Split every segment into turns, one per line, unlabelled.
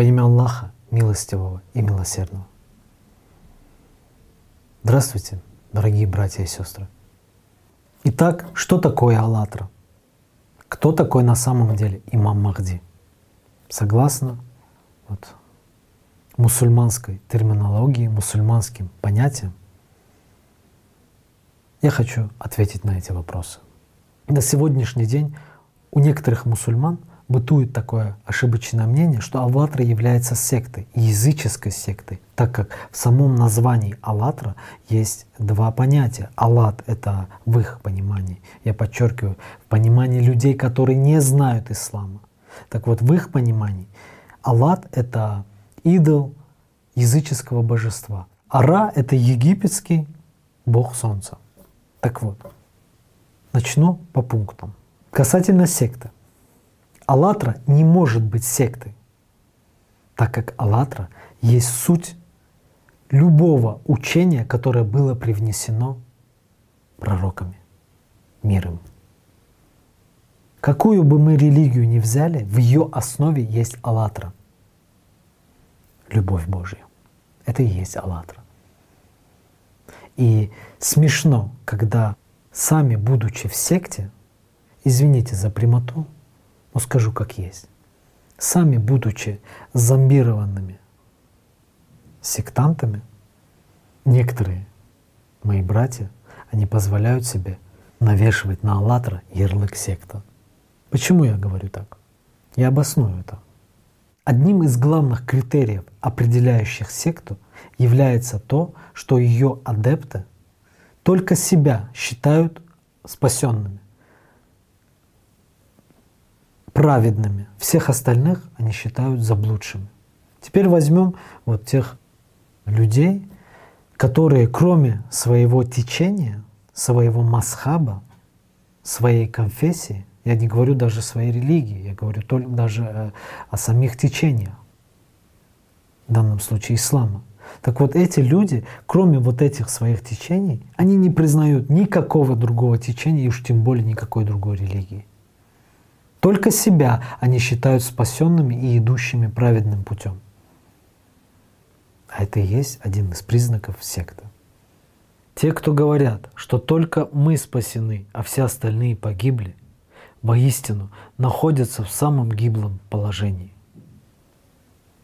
Во имя Аллаха, милостивого и милосердного. Здравствуйте, дорогие братья и сестры. Итак, что такое Аллатра? Кто такой на самом деле имам Махди? Согласно вот, мусульманской терминологии, мусульманским понятиям, я хочу ответить на эти вопросы. На сегодняшний день у некоторых мусульман бытует такое ошибочное мнение, что Аллатра является сектой, языческой сектой, так как в самом названии Аллатра есть два понятия. Аллат — это в их понимании, я подчеркиваю, в понимании людей, которые не знают ислама. Так вот, в их понимании Аллат — это идол языческого божества. Ара — это египетский бог солнца. Так вот, начну по пунктам. Касательно секты. Аллатра не может быть сектой, так как Аллатра есть суть любого учения, которое было привнесено пророками, миром. Какую бы мы религию ни взяли, в ее основе есть Аллатра. Любовь Божья. Это и есть Аллатра. И смешно, когда сами, будучи в секте, извините за прямоту, но скажу как есть, сами, будучи зомбированными сектантами, некоторые мои братья, они позволяют себе навешивать на «АЛЛАТРА» ярлык секта. Почему я говорю так? Я обосную это. Одним из главных критериев, определяющих секту, является то, что ее адепты только себя считают спасенными, праведными. Всех остальных они считают заблудшими. Теперь возьмем вот тех людей, которые кроме своего течения, своего масхаба, своей конфессии, я не говорю даже своей религии, я говорю только даже о, о самих течениях, в данном случае ислама. Так вот эти люди, кроме вот этих своих течений, они не признают никакого другого течения и уж тем более никакой другой религии. Только себя они считают спасенными и идущими праведным путем. А это и есть один из признаков секты. Те, кто говорят, что только мы спасены, а все остальные погибли, воистину находятся в самом гиблом положении.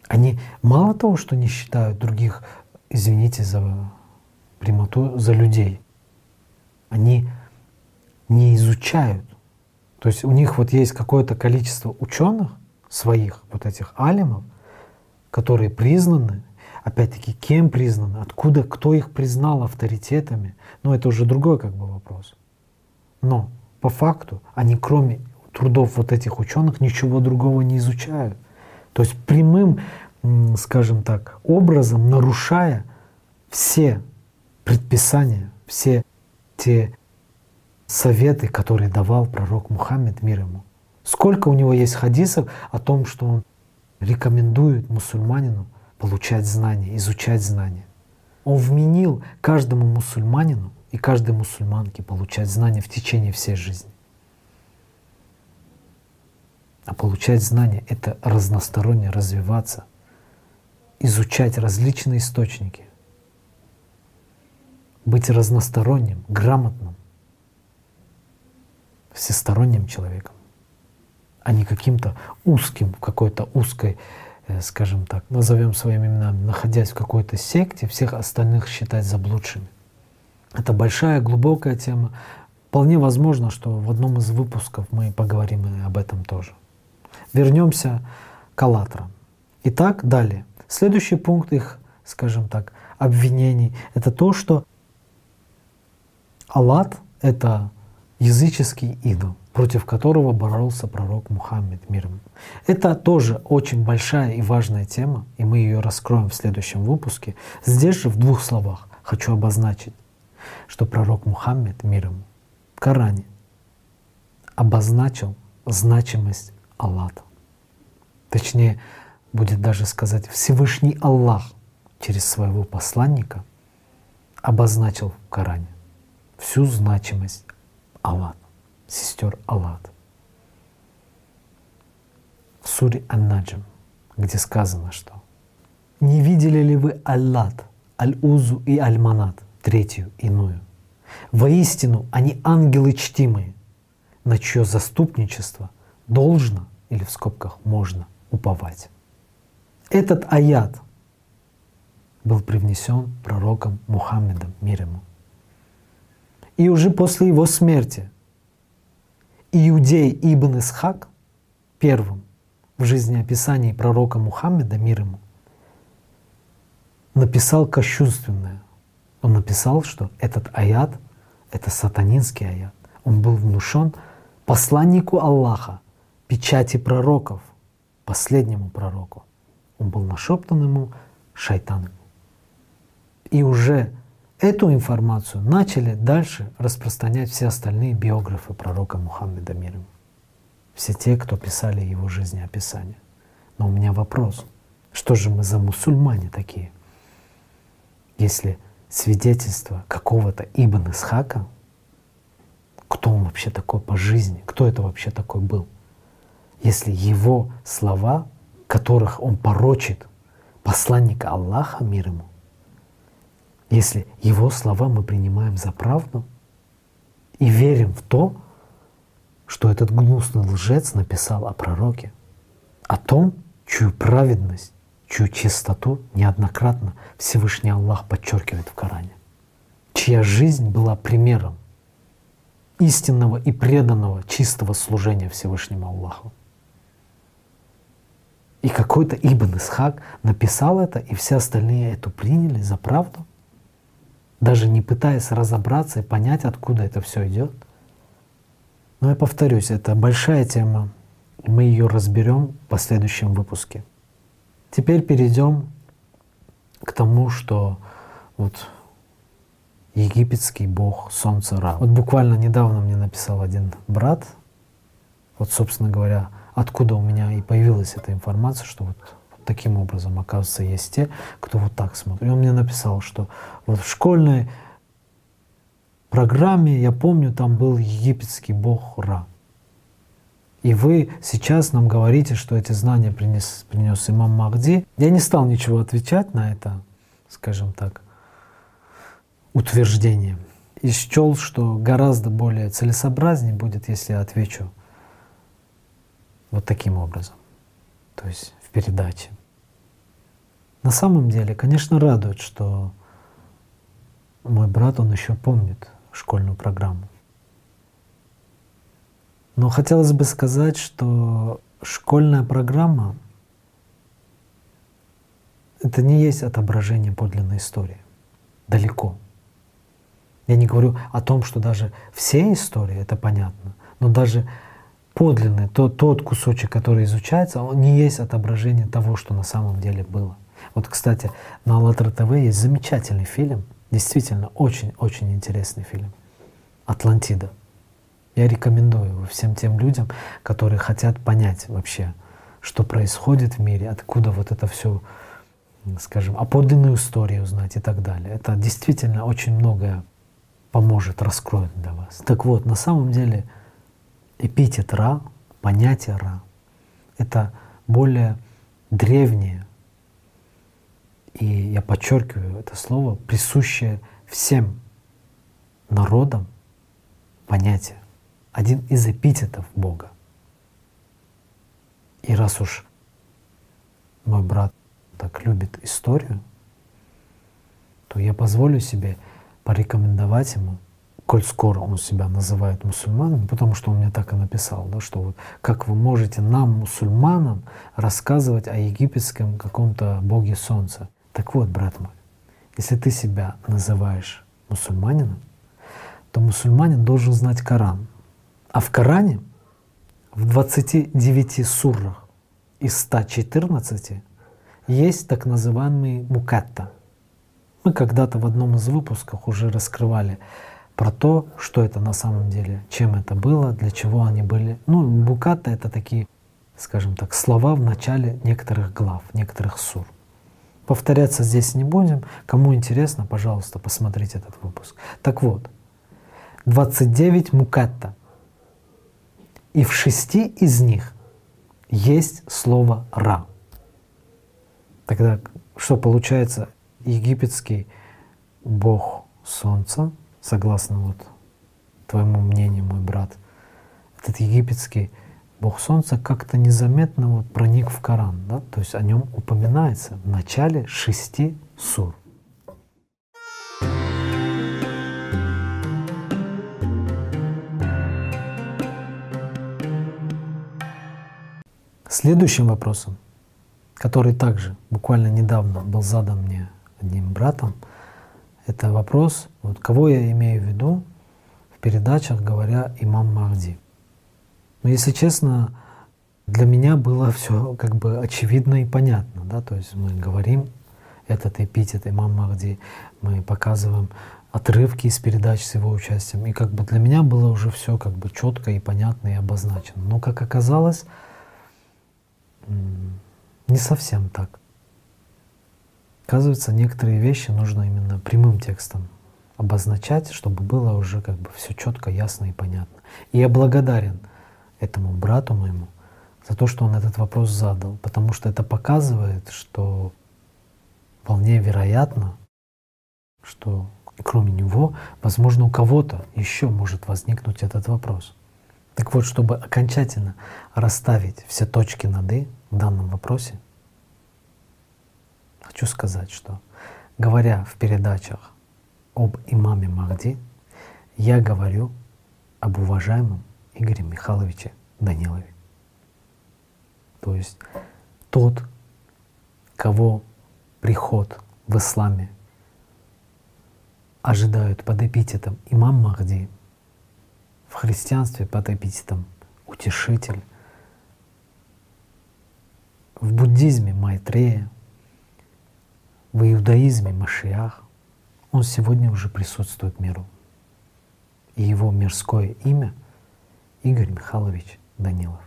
Они мало того, что не считают других, извините за прямоту, за людей, они не изучают. То есть у них вот есть какое-то количество ученых своих, вот этих алимов, которые признаны, опять-таки, кем признаны, откуда, кто их признал авторитетами, ну это уже другой как бы вопрос. Но по факту они кроме трудов вот этих ученых ничего другого не изучают. То есть прямым, скажем так, образом нарушая все предписания, все те советы, которые давал пророк Мухаммед, мир ему. Сколько у него есть хадисов о том, что он рекомендует мусульманину получать знания, изучать знания. Он вменил каждому мусульманину и каждой мусульманке получать знания в течение всей жизни. А получать знания — это разносторонне развиваться, изучать различные источники, быть разносторонним, грамотным, всесторонним человеком, а не каким-то узким, в какой-то узкой, э, скажем так, назовем своими именами, находясь в какой-то секте, всех остальных считать заблудшими. Это большая, глубокая тема. Вполне возможно, что в одном из выпусков мы поговорим и об этом тоже. Вернемся к «АЛЛАТРА». Итак, далее. Следующий пункт их, скажем так, обвинений — это то, что Аллат — это языческий идол, против которого боролся пророк Мухаммед мир Это тоже очень большая и важная тема, и мы ее раскроем в следующем выпуске. Здесь же в двух словах хочу обозначить, что пророк Мухаммед мир в Коране обозначил значимость Аллаха. Точнее, будет даже сказать, Всевышний Аллах через своего посланника обозначил в Коране всю значимость Аллат, сестер Аллат. В суре Ан-Наджм, где сказано, что «Не видели ли вы Аллат, Аль-Узу и Аль-Манат, третью, иную? Воистину, они ангелы чтимые, на чье заступничество должно, или в скобках можно, уповать». Этот аят был привнесен пророком Мухаммедом, мир ему. И уже после его смерти Иудей Ибн Исхак первым в жизнеописании пророка Мухаммеда, мир ему, написал кощунственное. Он написал, что этот аят — это сатанинский аят. Он был внушен посланнику Аллаха, печати пророков, последнему пророку. Он был нашептан ему шайтаном. И уже эту информацию начали дальше распространять все остальные биографы пророка Мухаммеда мир Все те, кто писали его жизнеописание. Но у меня вопрос. Что же мы за мусульмане такие? Если свидетельство какого-то Ибн Исхака, кто он вообще такой по жизни, кто это вообще такой был, если его слова, которых он порочит посланника Аллаха, мир ему, если его слова мы принимаем за правду и верим в то, что этот гнусный лжец написал о пророке, о том, чью праведность, чью чистоту неоднократно Всевышний Аллах подчеркивает в Коране, чья жизнь была примером истинного и преданного чистого служения Всевышнему Аллаху. И какой-то Ибн Исхак написал это, и все остальные это приняли за правду — даже не пытаясь разобраться и понять, откуда это все идет. Но я повторюсь, это большая тема, мы ее разберем в последующем выпуске. Теперь перейдем к тому, что вот египетский бог солнца Ра. Вот буквально недавно мне написал один брат, вот, собственно говоря, откуда у меня и появилась эта информация, что вот таким образом, оказывается, есть те, кто вот так смотрит. И он мне написал, что вот в школьной программе, я помню, там был египетский бог Ра. И вы сейчас нам говорите, что эти знания принес, принес имам Махди. Я не стал ничего отвечать на это, скажем так, утверждение. И счел, что гораздо более целесообразнее будет, если я отвечу вот таким образом. То есть в передаче. На самом деле, конечно, радует, что мой брат, он еще помнит школьную программу. Но хотелось бы сказать, что школьная программа — это не есть отображение подлинной истории. Далеко. Я не говорю о том, что даже все истории, это понятно, но даже подлинный, тот, тот кусочек, который изучается, он не есть отображение того, что на самом деле было. Вот, кстати, на АЛЛАТРА ТВ есть замечательный фильм, действительно очень-очень интересный фильм «Атлантида». Я рекомендую его всем тем людям, которые хотят понять вообще, что происходит в мире, откуда вот это все, скажем, о подлинную историю узнать и так далее. Это действительно очень многое поможет, раскроет для вас. Так вот, на самом деле эпитет Ра, понятие Ра, это более древнее и я подчеркиваю это слово, присущее всем народам понятие, один из эпитетов Бога. И раз уж мой брат так любит историю, то я позволю себе порекомендовать ему, коль скоро он себя называет мусульманом, потому что он мне так и написал, да, что вот как вы можете нам, мусульманам, рассказывать о египетском каком-то боге солнца. Так вот, брат мой, если ты себя называешь мусульманином, то мусульманин должен знать Коран. А в Коране в 29 суррах из 114 есть так называемый мукатта. Мы когда-то в одном из выпусков уже раскрывали про то, что это на самом деле, чем это было, для чего они были. Ну, мукатта — это такие, скажем так, слова в начале некоторых глав, некоторых сур. Повторяться здесь не будем. Кому интересно, пожалуйста, посмотрите этот выпуск. Так вот, 29 мукатта. И в шести из них есть слово «ра». Тогда что получается? Египетский бог солнца, согласно вот твоему мнению, мой брат, этот египетский бог солнца как-то незаметно вот проник в Коран, да? то есть о нем упоминается в начале шести сур. Следующим вопросом, который также буквально недавно был задан мне одним братом, это вопрос, вот кого я имею в виду в передачах, говоря имам Махди. Но если честно, для меня было все как бы очевидно и понятно. Да? То есть мы говорим этот эпитет имам Махди, мы показываем отрывки из передач с его участием. И как бы для меня было уже все как бы четко и понятно и обозначено. Но как оказалось, не совсем так. Оказывается, некоторые вещи нужно именно прямым текстом обозначать, чтобы было уже как бы все четко, ясно и понятно. И я благодарен этому брату моему за то, что он этот вопрос задал, потому что это показывает, что вполне вероятно, что кроме него, возможно, у кого-то еще может возникнуть этот вопрос. Так вот, чтобы окончательно расставить все точки над «и» в данном вопросе, хочу сказать, что говоря в передачах об имаме Махди, я говорю об уважаемом Игоре Михайловиче Данилове. То есть тот, кого приход в исламе ожидают под эпитетом имам Махди, в христианстве под эпитетом утешитель, в буддизме Майтрея, в иудаизме Машиах, он сегодня уже присутствует миру. И его мирское имя Игорь Михайлович Данилов.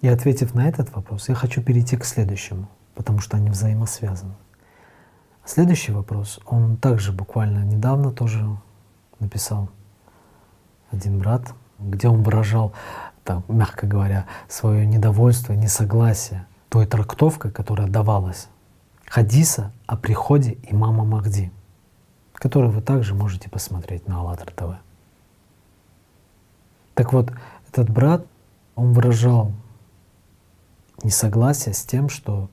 И ответив на этот вопрос, я хочу перейти к следующему, потому что они взаимосвязаны. Следующий вопрос, он также буквально недавно тоже написал один брат, где он выражал, так, мягко говоря, свое недовольство, несогласие той трактовкой, которая давалась хадиса о приходе имама Махди, который вы также можете посмотреть на АЛЛАТРА ТВ. Так вот, этот брат, он выражал несогласие с тем, что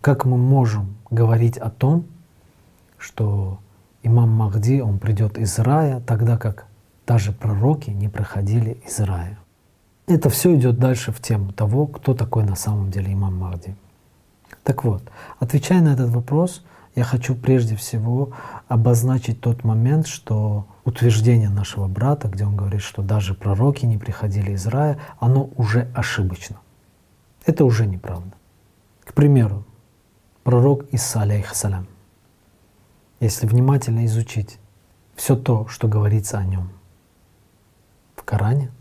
как мы можем говорить о том, что имам Махди, он придет из рая, тогда как даже пророки не проходили из рая. Это все идет дальше в тему того, кто такой на самом деле имам Махди. Так вот, отвечая на этот вопрос, я хочу прежде всего обозначить тот момент, что утверждение нашего брата, где он говорит, что даже пророки не приходили из рая, оно уже ошибочно. Это уже неправда. К примеру, пророк Иса, алейхиссалям, если внимательно изучить все то, что говорится о нем в Коране,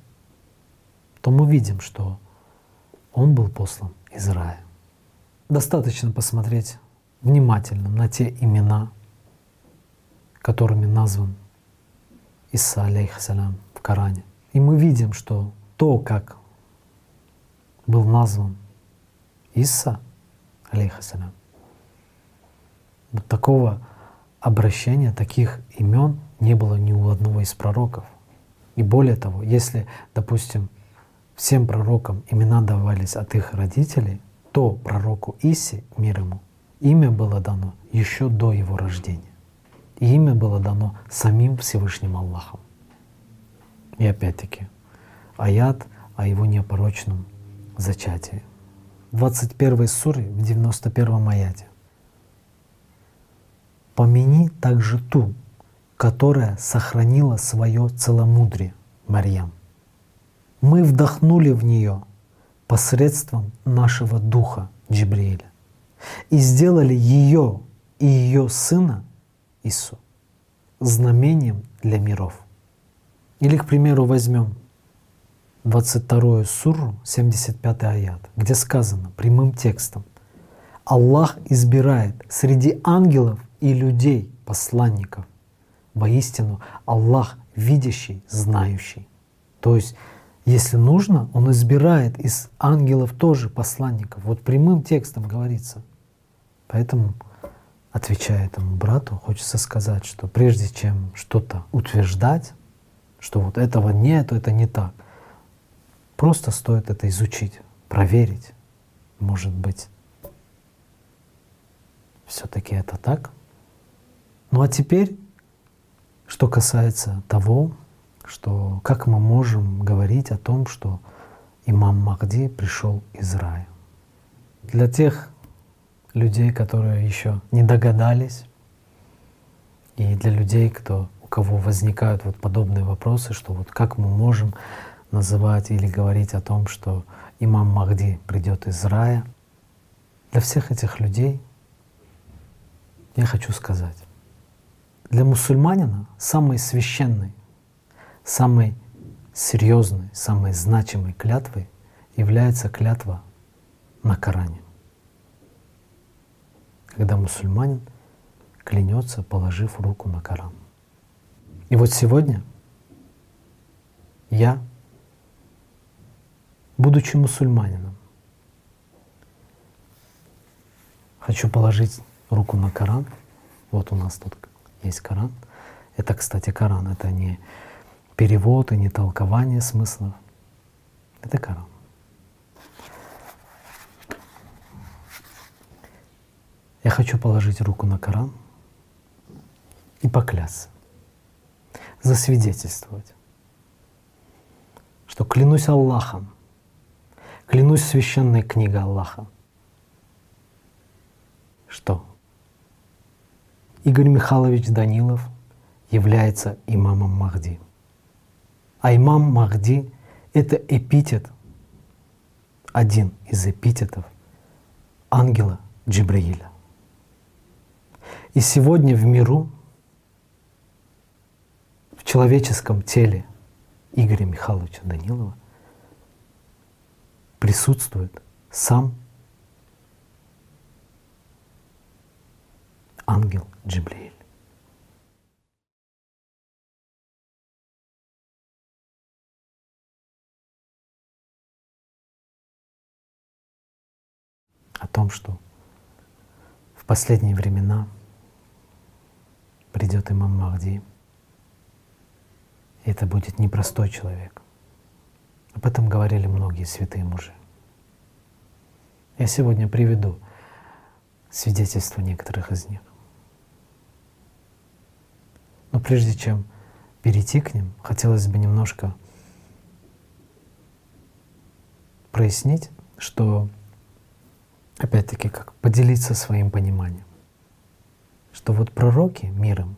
то мы видим, что он был послан из рая. Достаточно посмотреть внимательно на те имена, которыми назван Иса, алейхиссалям, в Коране. И мы видим, что то, как был назван Иса, алейхиссалям, вот такого обращения, таких имен не было ни у одного из пророков. И более того, если, допустим, всем пророкам имена давались от их родителей, то пророку Иси, мир ему, имя было дано еще до его рождения. И имя было дано самим Всевышним Аллахом. И опять-таки, аят о его непорочном зачатии. В 21 суре, в 91 аяте. «Помяни также ту, которая сохранила свое целомудрие, Марьям. Мы вдохнули в нее посредством нашего духа Джибриэля и сделали ее и ее сына Ису знамением для миров. Или, к примеру, возьмем 22 суру, 75 аят, где сказано прямым текстом «Аллах избирает среди ангелов и людей посланников. Воистину, Аллах видящий, знающий». То есть Если нужно, он избирает из ангелов тоже посланников. Вот прямым текстом говорится. Поэтому, отвечая этому брату, хочется сказать, что прежде чем что-то утверждать, что вот этого нет, это не так, просто стоит это изучить, проверить. Может быть, все-таки это так. Ну а теперь, что касается того, что как мы можем говорить о том, что имам Махди пришел из рая. Для тех людей, которые еще не догадались, и для людей, кто, у кого возникают вот подобные вопросы, что вот как мы можем называть или говорить о том, что имам Махди придет из рая, для всех этих людей я хочу сказать, для мусульманина самый священный самой серьезной, самой значимой клятвой является клятва на Коране. Когда мусульманин клянется, положив руку на Коран. И вот сегодня я, будучи мусульманином, хочу положить руку на Коран. Вот у нас тут есть Коран. Это, кстати, Коран, это не перевод и не толкование смыслов. Это Коран. Я хочу положить руку на Коран и поклясться, засвидетельствовать, что клянусь Аллахом, клянусь священной книгой Аллаха, что Игорь Михайлович Данилов является имамом Махди – а имам Махди — это эпитет, один из эпитетов ангела Джибраиля. И сегодня в миру, в человеческом теле Игоря Михайловича Данилова присутствует сам ангел Джибраиль. о том, что в последние времена придет имам Махди, это будет непростой человек. Об этом говорили многие святые мужи. Я сегодня приведу свидетельства некоторых из них. Но прежде чем перейти к ним, хотелось бы немножко прояснить, что опять-таки, как поделиться своим пониманием, что вот пророки миром,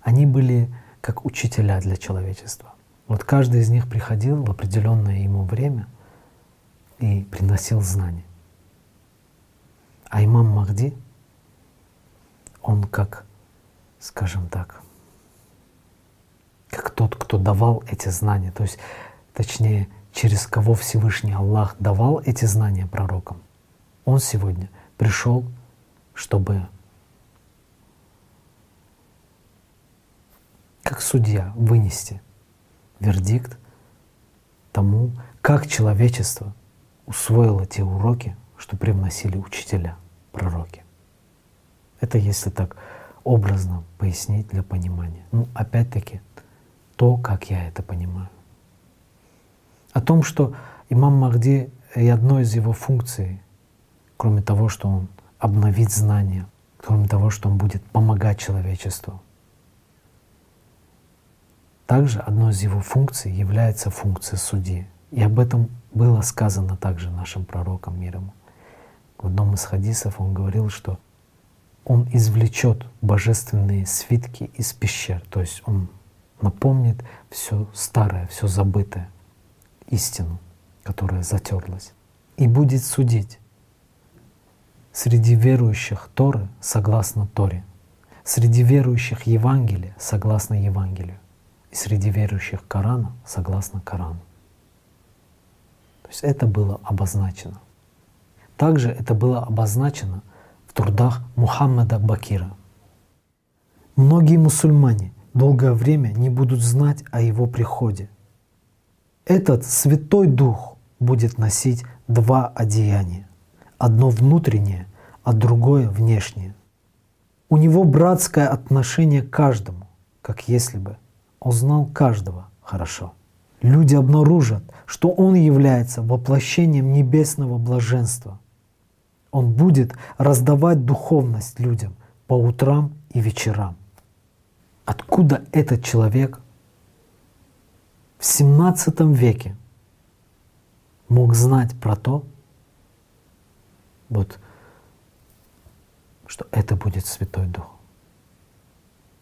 они были как учителя для человечества. Вот каждый из них приходил в определенное ему время и приносил знания. А имам Махди, он как, скажем так, как тот, кто давал эти знания, то есть, точнее, через кого Всевышний Аллах давал эти знания пророкам. Он сегодня пришел, чтобы как судья вынести вердикт тому, как человечество усвоило те уроки, что привносили учителя, пророки. Это если так образно пояснить для понимания. Ну, опять-таки, то, как я это понимаю. О том, что имам Махди и одной из его функций кроме того, что он обновит знания, кроме того, что он будет помогать человечеству. Также одной из его функций является функция судьи. И об этом было сказано также нашим пророком миром. В одном из хадисов он говорил, что он извлечет божественные свитки из пещер, то есть он напомнит все старое, все забытое, истину, которая затерлась, и будет судить среди верующих Торы согласно Торе, среди верующих Евангелия согласно Евангелию и среди верующих Корана согласно Корану. То есть это было обозначено. Также это было обозначено в трудах Мухаммада Бакира. Многие мусульмане долгое время не будут знать о его приходе. Этот Святой Дух будет носить два одеяния. Одно внутреннее, а другое внешнее. У него братское отношение к каждому, как если бы он знал каждого хорошо. Люди обнаружат, что он является воплощением небесного блаженства. Он будет раздавать духовность людям по утрам и вечерам. Откуда этот человек в 17 веке мог знать про то, вот, что это будет Святой Дух.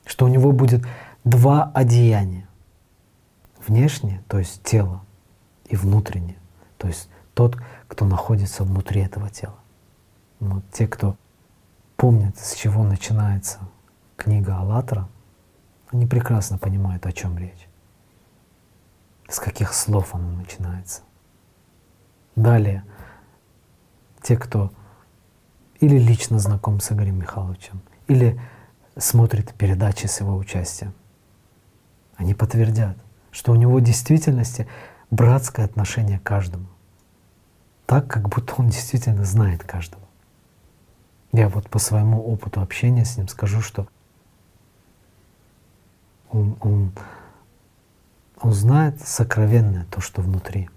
Что у него будет два одеяния. Внешнее, то есть тело, и внутреннее, то есть тот, кто находится внутри этого тела. Вот те, кто помнят, с чего начинается книга «АЛЛАТРА», они прекрасно понимают, о чем речь, с каких слов она начинается. Далее, те, кто или лично знаком с Игорем Михайловичем, или смотрит передачи с его участием, они подтвердят, что у него в действительности братское отношение к каждому. Так, как будто он действительно знает каждого. Я вот по своему опыту общения с ним скажу, что он, он, он знает сокровенное то, что внутри.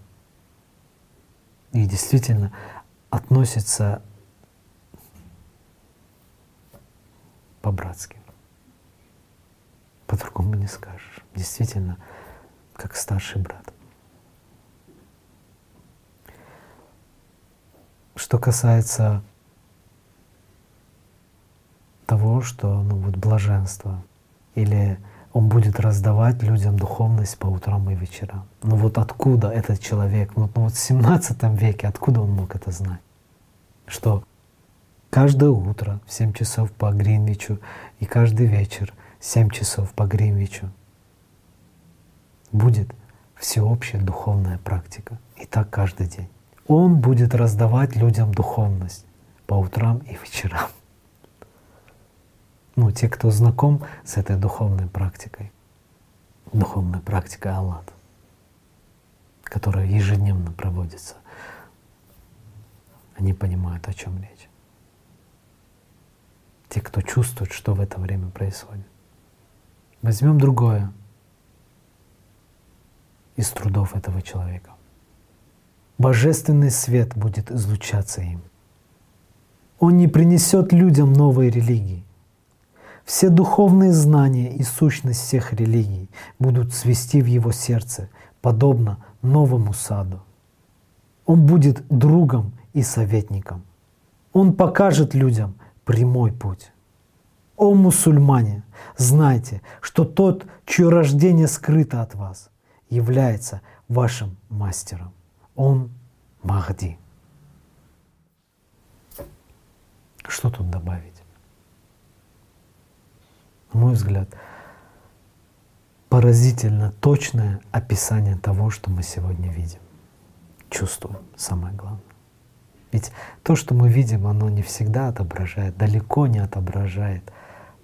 И действительно относится по-братски. По-другому не скажешь. Действительно, как старший брат. Что касается того, что ну вот блаженство или он будет раздавать людям духовность по утрам и вечерам. Но вот откуда этот человек, ну, ну вот в 17 веке, откуда он мог это знать? Что каждое утро в 7 часов по Гринвичу и каждый вечер в 7 часов по Гринвичу будет всеобщая духовная практика. И так каждый день. Он будет раздавать людям духовность по утрам и вечерам ну, те, кто знаком с этой духовной практикой, духовной практикой Аллат, которая ежедневно проводится, они понимают, о чем речь. Те, кто чувствует, что в это время происходит. Возьмем другое из трудов этого человека. Божественный свет будет излучаться им. Он не принесет людям новой религии. Все духовные знания и сущность всех религий будут свести в его сердце, подобно новому саду. Он будет другом и советником. Он покажет людям прямой путь. О мусульмане, знайте, что тот, чье рождение скрыто от вас, является вашим мастером. Он Махди. Что тут добавить? на мой взгляд, поразительно точное описание того, что мы сегодня видим. Чувствуем, самое главное. Ведь то, что мы видим, оно не всегда отображает, далеко не отображает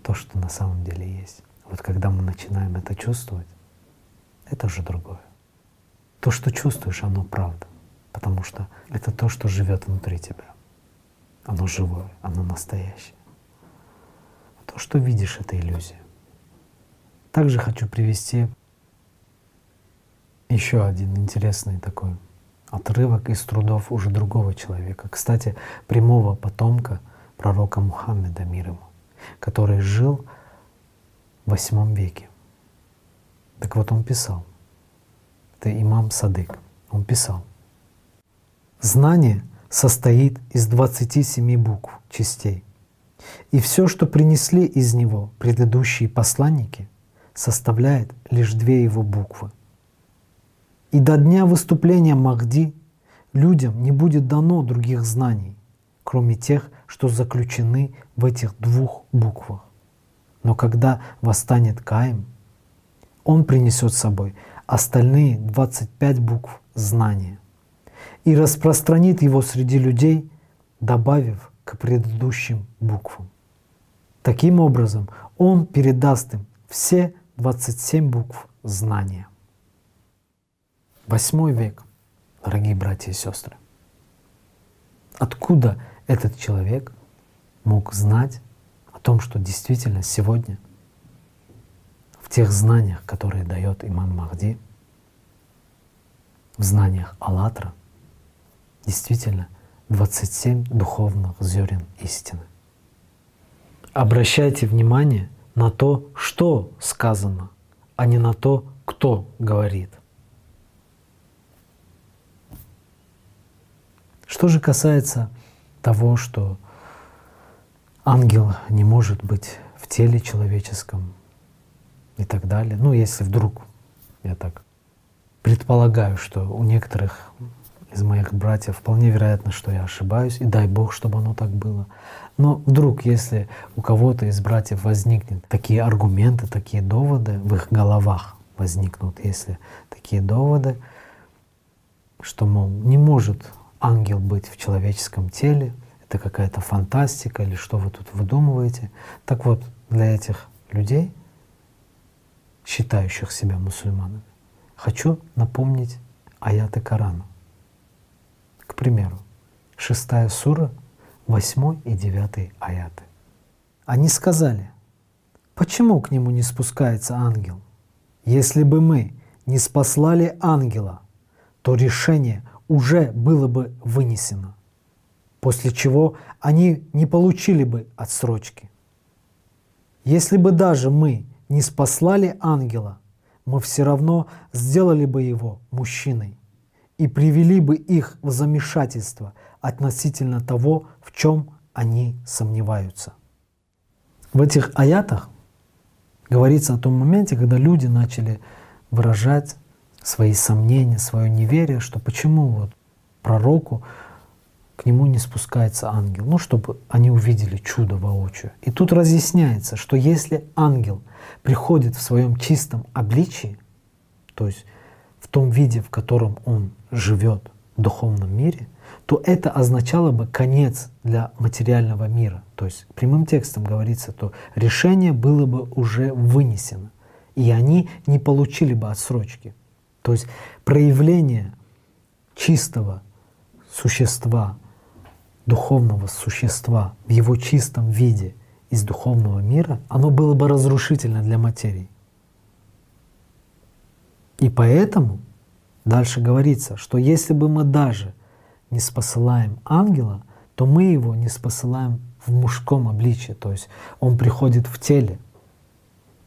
то, что на самом деле есть. Вот когда мы начинаем это чувствовать, это уже другое. То, что чувствуешь, оно правда, потому что это то, что живет внутри тебя. Оно живое, оно настоящее. То, что видишь, это иллюзия. Также хочу привести еще один интересный такой отрывок из трудов уже другого человека, кстати, прямого потомка пророка Мухаммеда мир ему, который жил в восьмом веке. Так вот он писал, это имам Садык, он писал, «Знание состоит из 27 букв, частей, и все, что принесли из него предыдущие посланники, составляет лишь две его буквы. И до дня выступления Махди людям не будет дано других знаний, кроме тех, что заключены в этих двух буквах. Но когда восстанет Каим, он принесет с собой остальные 25 букв знания и распространит его среди людей, добавив к предыдущим буквам. Таким образом, он передаст им все 27 букв знания. Восьмой век, дорогие братья и сестры. Откуда этот человек мог знать о том, что действительно сегодня в тех знаниях, которые дает имам Махди, в знаниях Аллатра, действительно 27 духовных зерен истины. Обращайте внимание на то, что сказано, а не на то, кто говорит. Что же касается того, что ангел не может быть в теле человеческом и так далее, ну если вдруг я так предполагаю, что у некоторых из моих братьев вполне вероятно, что я ошибаюсь, и дай Бог, чтобы оно так было. Но вдруг, если у кого-то из братьев возникнет такие аргументы, такие доводы в их головах возникнут, если такие доводы, что, мол, не может ангел быть в человеческом теле, это какая-то фантастика или что вы тут выдумываете. Так вот, для этих людей, считающих себя мусульманами, хочу напомнить аяты Корана. К примеру, шестая сура, восьмой и девятый аяты. Они сказали, почему к нему не спускается ангел? Если бы мы не спаслали ангела, то решение уже было бы вынесено, после чего они не получили бы отсрочки. Если бы даже мы не спаслали ангела, мы все равно сделали бы его мужчиной и привели бы их в замешательство относительно того, в чем они сомневаются. В этих аятах говорится о том моменте, когда люди начали выражать свои сомнения, свое неверие, что почему вот пророку к нему не спускается ангел, ну, чтобы они увидели чудо воочию. И тут разъясняется, что если ангел приходит в своем чистом обличии, то есть в том виде, в котором он живет в духовном мире, то это означало бы конец для материального мира. То есть прямым текстом говорится, то решение было бы уже вынесено, и они не получили бы отсрочки. То есть проявление чистого существа, духовного существа в его чистом виде из духовного мира, оно было бы разрушительно для материи. И поэтому дальше говорится, что если бы мы даже не спосылаем ангела, то мы его не спосылаем в мужском обличии, то есть он приходит в теле.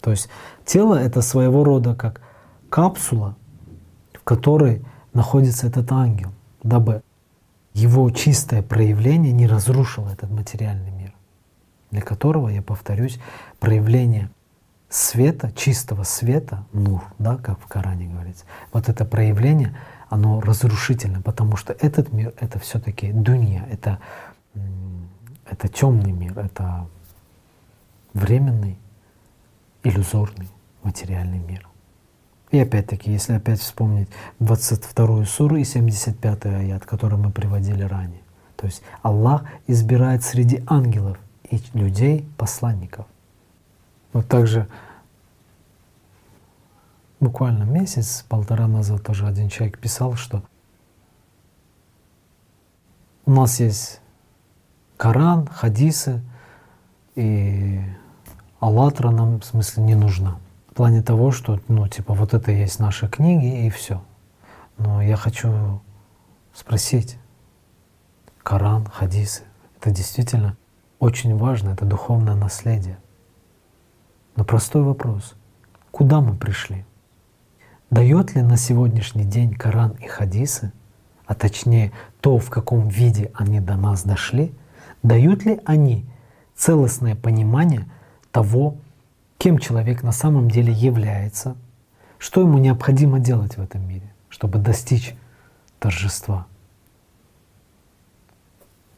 То есть тело — это своего рода как капсула, которой находится этот ангел, дабы его чистое проявление не разрушило этот материальный мир, для которого, я повторюсь, проявление света, чистого света, нур, да, как в Коране говорится, вот это проявление, оно разрушительно, потому что этот мир — это все таки дунья, это, это темный мир, это временный, иллюзорный материальный мир. И опять-таки, если опять вспомнить 22 суру и 75 аят, который мы приводили ранее. То есть Аллах избирает среди ангелов и людей посланников. Вот также буквально месяц, полтора назад тоже один человек писал, что у нас есть Коран, хадисы, и Аллатра нам в смысле не нужна плане того, что, ну, типа, вот это есть наши книги и все. Но я хочу спросить, Коран, хадисы, это действительно очень важно, это духовное наследие. Но простой вопрос, куда мы пришли? Дает ли на сегодняшний день Коран и хадисы, а точнее то, в каком виде они до нас дошли, дают ли они целостное понимание того, кем человек на самом деле является, что ему необходимо делать в этом мире, чтобы достичь торжества.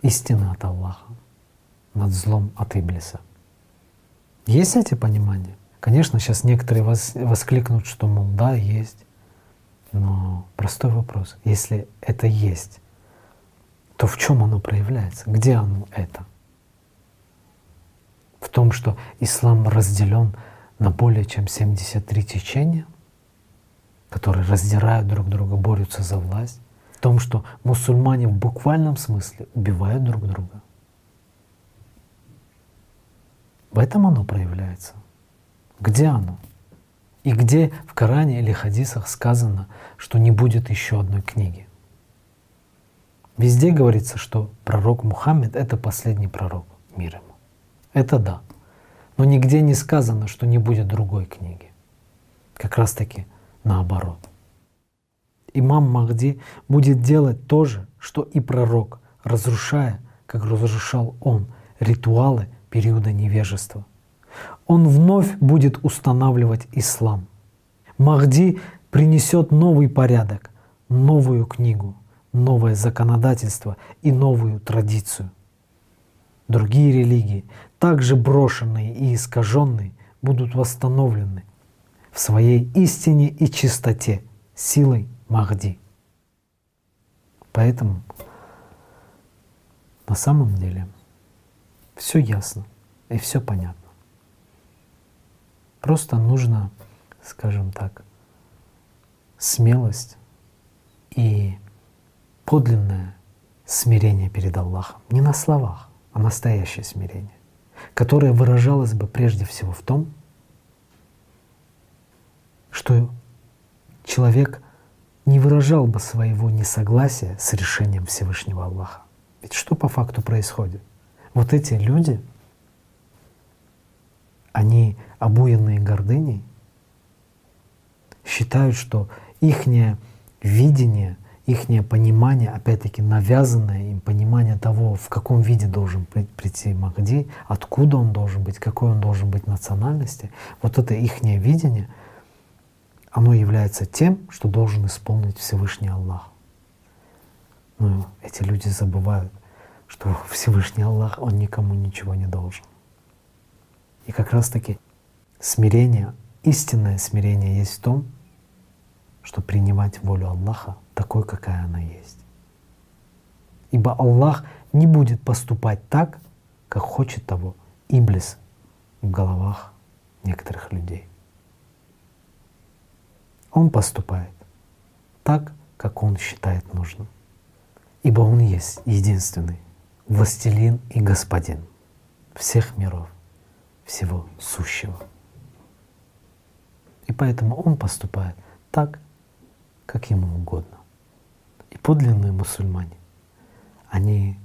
Истина от Аллаха над злом от Иблиса. Есть эти понимания? Конечно, сейчас некоторые воскликнут, что, мол, да, есть. Но простой вопрос. Если это есть, то в чем оно проявляется? Где оно это? В том, что ислам разделен на более чем 73 течения? которые раздирают друг друга, борются за власть, в том, что мусульмане в буквальном смысле убивают друг друга. В этом оно проявляется. Где оно? И где в Коране или хадисах сказано, что не будет еще одной книги? Везде говорится, что пророк Мухаммед — это последний пророк мира. Это да. Но нигде не сказано, что не будет другой книги. Как раз таки наоборот. Имам Махди будет делать то же, что и пророк, разрушая, как разрушал он, ритуалы периода невежества. Он вновь будет устанавливать ислам. Махди принесет новый порядок, новую книгу, новое законодательство и новую традицию. Другие религии, также брошенные и искаженные, будут восстановлены в своей истине и чистоте силой Махди. Поэтому на самом деле все ясно и все понятно. Просто нужно, скажем так, смелость и подлинное смирение перед Аллахом. Не на словах, а настоящее смирение, которое выражалось бы прежде всего в том, что человек не выражал бы своего несогласия с решением Всевышнего Аллаха. Ведь что по факту происходит? Вот эти люди, они обуянные гордыней, считают, что их видение — их понимание, опять-таки навязанное им понимание того, в каком виде должен прийти Махди, откуда он должен быть, какой он должен быть национальности, вот это их видение, оно является тем, что должен исполнить Всевышний Аллах. Но эти люди забывают, что Всевышний Аллах, Он никому ничего не должен. И как раз-таки смирение, истинное смирение есть в том, что принимать волю Аллаха такой, какая она есть. Ибо Аллах не будет поступать так, как хочет того Иблис в головах некоторых людей. Он поступает так, как он считает нужным. Ибо он есть единственный властелин и господин всех миров, всего сущего. И поэтому он поступает так, как ему угодно. И подлинные мусульмане, они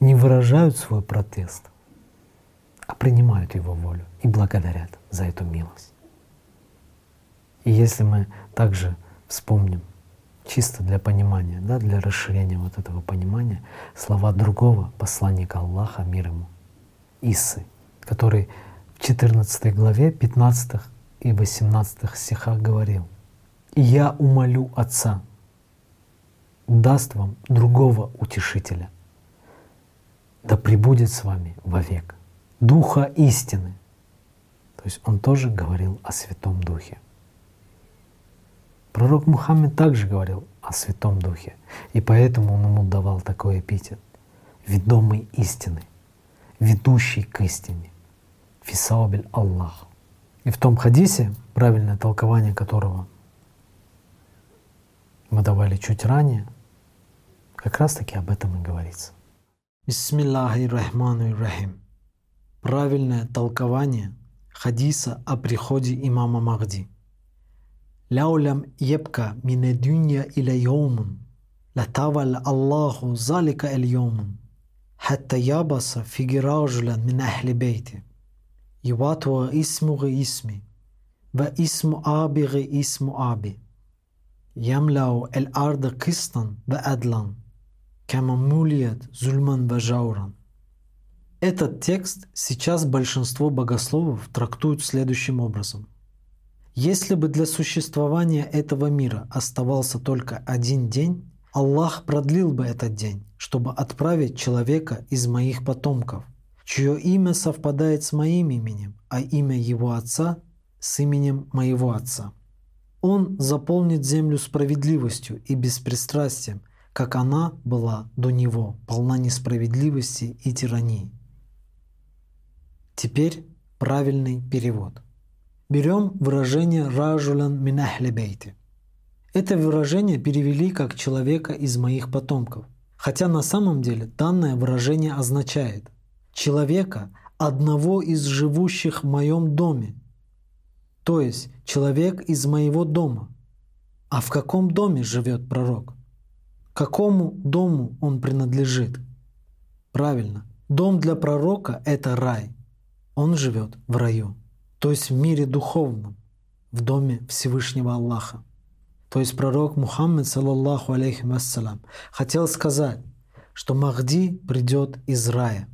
не выражают свой протест, а принимают его волю и благодарят за эту милость. И если мы также вспомним, чисто для понимания, да, для расширения вот этого понимания, слова другого посланника Аллаха, мир ему, Исы, который в 14 главе 15 и 18 стихах говорил, я умолю Отца, даст вам другого утешителя, да пребудет с вами вовек, Духа истины. То есть он тоже говорил о Святом Духе. Пророк Мухаммед также говорил о Святом Духе, и поэтому он ему давал такой эпитет — ведомый истины, ведущий к истине, фисаубель Аллах. И в том хадисе, правильное толкование которого мы давали чуть ранее, как раз таки об этом и говорится. Бисмиллахи рахману рахим. Правильное толкование хадиса о приходе имама Махди. Ляулям ебка мине дунья иля йомун, латавал Аллаху залика эль йомун, حتى يابس في رجلا من أهل بيتي يواتوا اسمه اسمي واسم آبغ اسم آبي يملأ الأرض قسطا وعدلا камамулият зульман ва жауран. Этот текст сейчас большинство богословов трактуют следующим образом. Если бы для существования этого мира оставался только один день, Аллах продлил бы этот день, чтобы отправить человека из моих потомков, чье имя совпадает с моим именем, а имя его отца с именем моего отца. Он заполнит землю справедливостью и беспристрастием – как она была до него, полна несправедливости и тирании. Теперь правильный перевод. Берем выражение «ражулян минахлебейти» Это выражение перевели как «человека из моих потомков». Хотя на самом деле данное выражение означает «человека, одного из живущих в моем доме», то есть человек из моего дома. А в каком доме живет пророк? Какому дому он принадлежит? Правильно, дом для пророка – это рай. Он живет в раю, то есть в мире духовном, в доме Всевышнего Аллаха. То есть пророк Мухаммад, саллаллаху алейхи вассалам, хотел сказать, что Махди придет из рая.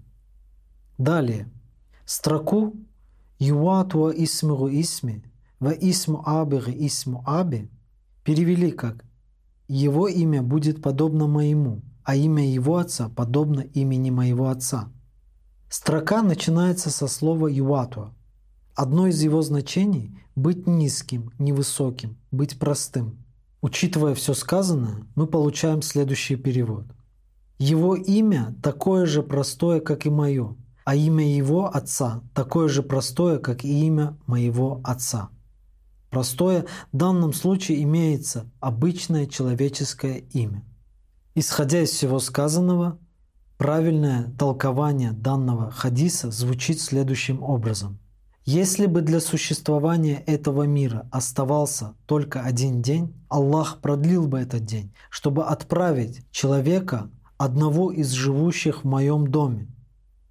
Далее, строку «Юатуа исмигу исми, ва исму абиги исму аби» перевели как «Его имя будет подобно моему, а имя его отца подобно имени моего отца». Строка начинается со слова «юатуа». Одно из его значений — быть низким, невысоким, быть простым. Учитывая все сказанное, мы получаем следующий перевод. Его имя такое же простое, как и мое, а имя его отца такое же простое, как и имя моего отца. Простое в данном случае имеется обычное человеческое имя. Исходя из всего сказанного, правильное толкование данного хадиса звучит следующим образом. Если бы для существования этого мира оставался только один день, Аллах продлил бы этот день, чтобы отправить человека, одного из живущих в моем доме,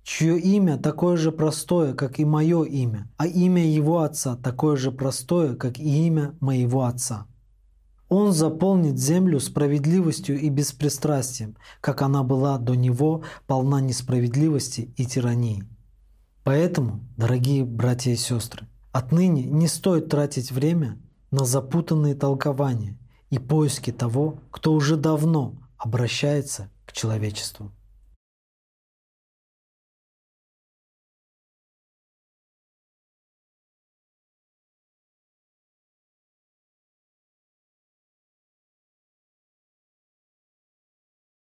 чье имя такое же простое, как и мое имя, а имя его отца такое же простое, как и имя моего отца. Он заполнит землю справедливостью и беспристрастием, как она была до него полна несправедливости и тирании. Поэтому, дорогие братья и сестры, отныне не стоит тратить время на запутанные толкования и поиски того, кто уже давно обращается к человечеству.